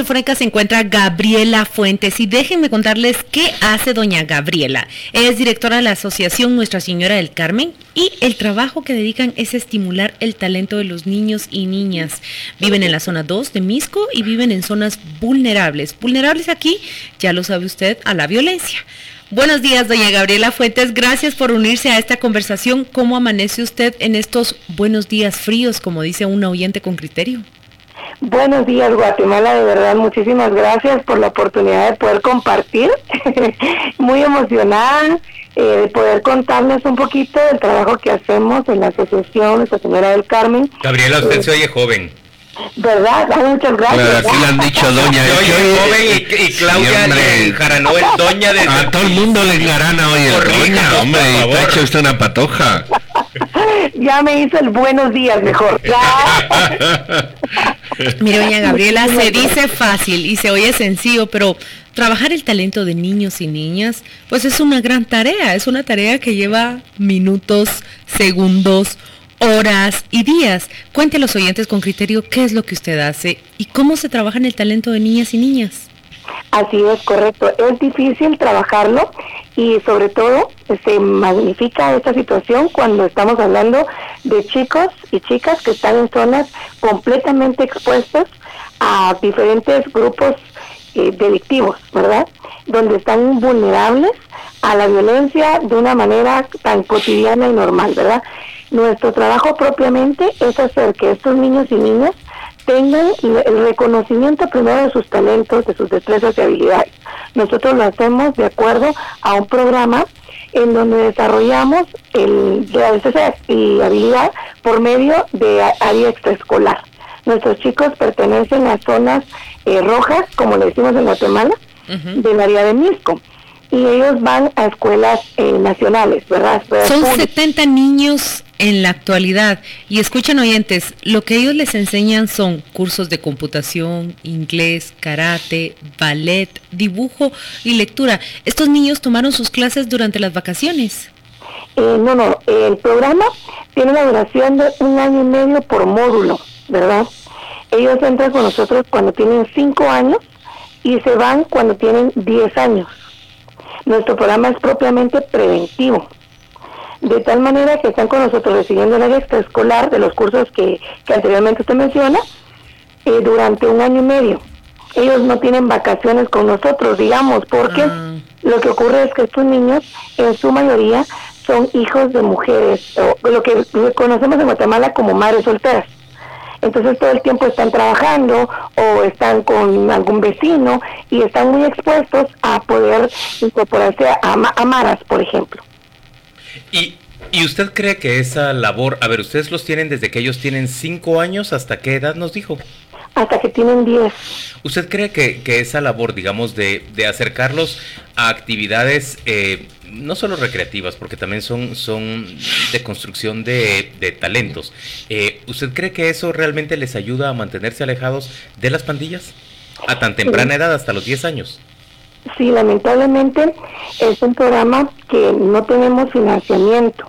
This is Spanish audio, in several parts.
telefónica se encuentra Gabriela Fuentes y déjenme contarles qué hace doña Gabriela. es directora de la Asociación Nuestra Señora del Carmen y el trabajo que dedican es estimular el talento de los niños y niñas. Viven en la zona 2 de Misco y viven en zonas vulnerables. Vulnerables aquí, ya lo sabe usted, a la violencia. Buenos días, doña Gabriela Fuentes. Gracias por unirse a esta conversación. ¿Cómo amanece usted en estos buenos días fríos, como dice un oyente con criterio? Buenos días, Guatemala. De verdad, muchísimas gracias por la oportunidad de poder compartir. Muy emocionada eh, de poder contarles un poquito del trabajo que hacemos en la Asociación Nuestra Señora del Carmen. Gabriela, usted eh, se oye joven. ¿Verdad? Muchas gracias. así le han dicho doña. Yo soy joven y, y Claudia enjaranó el doña de... A todo el mundo le enjarana hoy el doña, hombre. Y ha hecho usted una patoja. ya me hizo el buenos días mejor. Mire, doña Gabriela, se dice fácil y se oye sencillo, pero trabajar el talento de niños y niñas, pues es una gran tarea, es una tarea que lleva minutos, segundos, horas y días. Cuente a los oyentes con criterio qué es lo que usted hace y cómo se trabaja en el talento de niñas y niñas. Así es, correcto. Es difícil trabajarlo y sobre todo se magnifica esta situación cuando estamos hablando de chicos y chicas que están en zonas completamente expuestas a diferentes grupos eh, delictivos, ¿verdad? Donde están vulnerables a la violencia de una manera tan cotidiana y normal, ¿verdad? Nuestro trabajo propiamente es hacer que estos niños y niñas tengan el reconocimiento primero de sus talentos, de sus destrezas y habilidades. Nosotros lo hacemos de acuerdo a un programa en donde desarrollamos el, la destreza y habilidad por medio de área extraescolar. Nuestros chicos pertenecen a zonas eh, rojas, como le decimos en Guatemala, del área de Misco y ellos van a escuelas eh, nacionales, ¿verdad? Son 70 niños en la actualidad y escuchan oyentes, lo que ellos les enseñan son cursos de computación, inglés, karate, ballet, dibujo y lectura. ¿Estos niños tomaron sus clases durante las vacaciones? Eh, no, no, el programa tiene una duración de un año y medio por módulo, ¿verdad? Ellos entran con nosotros cuando tienen 5 años y se van cuando tienen 10 años. Nuestro programa es propiamente preventivo. De tal manera que están con nosotros recibiendo la extraescolar de los cursos que, anteriormente usted menciona eh, durante un año y medio. Ellos no tienen vacaciones con nosotros, digamos, porque ah. lo que ocurre es que estos niños, en su mayoría, son hijos de mujeres, o lo que conocemos en Guatemala como madres solteras. Entonces todo el tiempo están trabajando o están con algún vecino y están muy expuestos a poder incorporarse a, a maras, por ejemplo. ¿Y, ¿Y usted cree que esa labor, a ver, ustedes los tienen desde que ellos tienen cinco años, ¿hasta qué edad nos dijo? Hasta que tienen 10. ¿Usted cree que, que esa labor, digamos, de, de acercarlos a actividades eh, no solo recreativas, porque también son, son de construcción de, de talentos, eh, ¿usted cree que eso realmente les ayuda a mantenerse alejados de las pandillas? A tan temprana edad, hasta los 10 años. Sí, lamentablemente es un programa que no tenemos financiamiento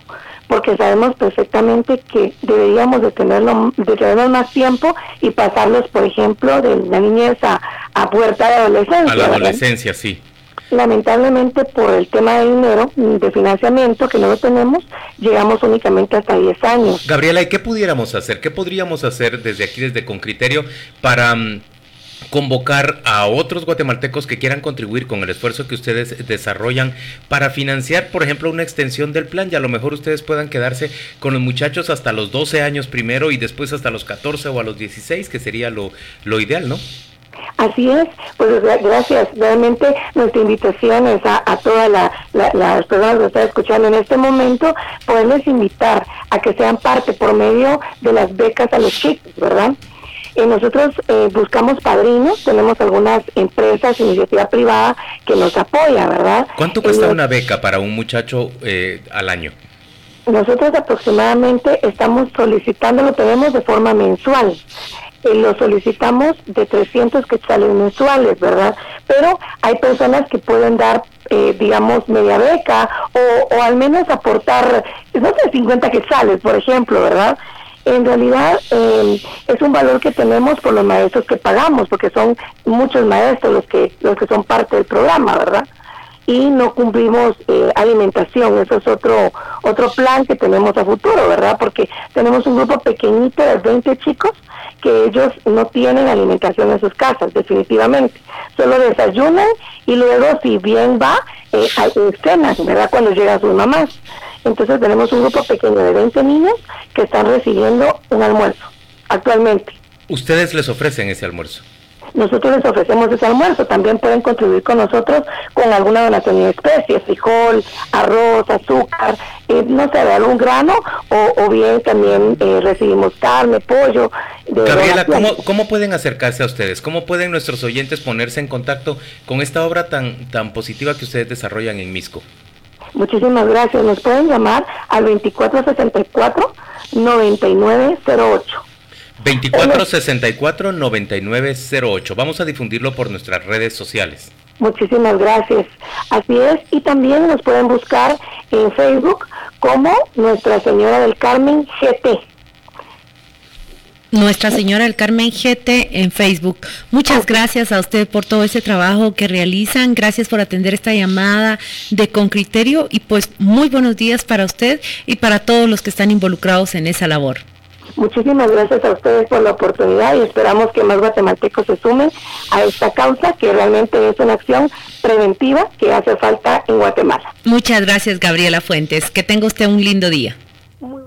porque sabemos perfectamente que deberíamos de tenerlo, de tenerlo más tiempo y pasarlos, por ejemplo, de la niñez a, a puerta de adolescencia. A la adolescencia, sí. Lamentablemente por el tema de dinero, de financiamiento que no lo tenemos, llegamos únicamente hasta 10 años. Gabriela, ¿y qué pudiéramos hacer? ¿Qué podríamos hacer desde aquí, desde Con Criterio, para mm, convocar a otros guatemaltecos que quieran contribuir con el esfuerzo que ustedes desarrollan para financiar, por ejemplo, una extensión del plan y a lo mejor ustedes puedan quedarse con los muchachos hasta los 12 años primero y después hasta los 14 o a los 16, que sería lo, lo ideal, ¿no? Así es, pues gracias. Realmente nuestra invitación es a, todas las personas que están escuchando en este momento, poderles invitar a que sean parte por medio de las becas a los chicos, ¿verdad? Eh, nosotros eh, buscamos padrinos, tenemos algunas empresas, iniciativa privada que nos apoya, ¿verdad? ¿Cuánto cuesta una beca para un muchacho eh, al año? Nosotros aproximadamente estamos solicitando, lo tenemos de forma mensual. lo solicitamos de 300 quetzales mensuales, ¿verdad? Pero hay personas que pueden dar, digamos, media beca o, o al menos aportar, no sé, 50 quetzales, por ejemplo, ¿verdad? En realidad eh, es un valor que tenemos por los maestros que pagamos, porque son muchos maestros los que los que son parte del programa, ¿verdad? Y no cumplimos eh, alimentación, eso es otro otro plan que tenemos a futuro, ¿verdad? Porque tenemos un grupo pequeñito de 20 chicos que ellos no tienen alimentación en sus casas, definitivamente. Solo desayunan y luego, si bien va, eh, cenan, ¿verdad? Cuando llegan sus mamás. Entonces tenemos un grupo pequeño de 20 niños que están recibiendo un almuerzo actualmente. ¿Ustedes les ofrecen ese almuerzo? nosotros les ofrecemos ese almuerzo. También pueden contribuir con nosotros con alguna donación de especies, frijol, arroz, azúcar, eh, no sé, de algún grano, o, bien también eh, recibimos carne, pollo. Gabriela, ¿cómo, ¿cómo pueden acercarse a ustedes? ¿Cómo pueden nuestros oyentes ponerse en contacto con esta obra tan, tan positiva que ustedes desarrollan en Misco? Muchísimas gracias. Nos pueden llamar al 2464 9908. 2464-9908. Vamos a difundirlo por nuestras redes sociales. Muchísimas gracias. Así es. Y también nos pueden buscar en Facebook como Nuestra Señora del Carmen GT. Nuestra Señora del Carmen GT en Facebook. Muchas gracias a usted por todo ese trabajo que realizan. Gracias por atender esta llamada de Con Criterio y pues muy buenos días para usted y para todos los que están involucrados en esa labor. Muchísimas gracias a ustedes por la oportunidad y esperamos que más guatemaltecos se sumen a esta causa que realmente es una acción preventiva que hace falta en Guatemala. Muchas gracias Gabriela Fuentes. Que tenga usted un lindo día.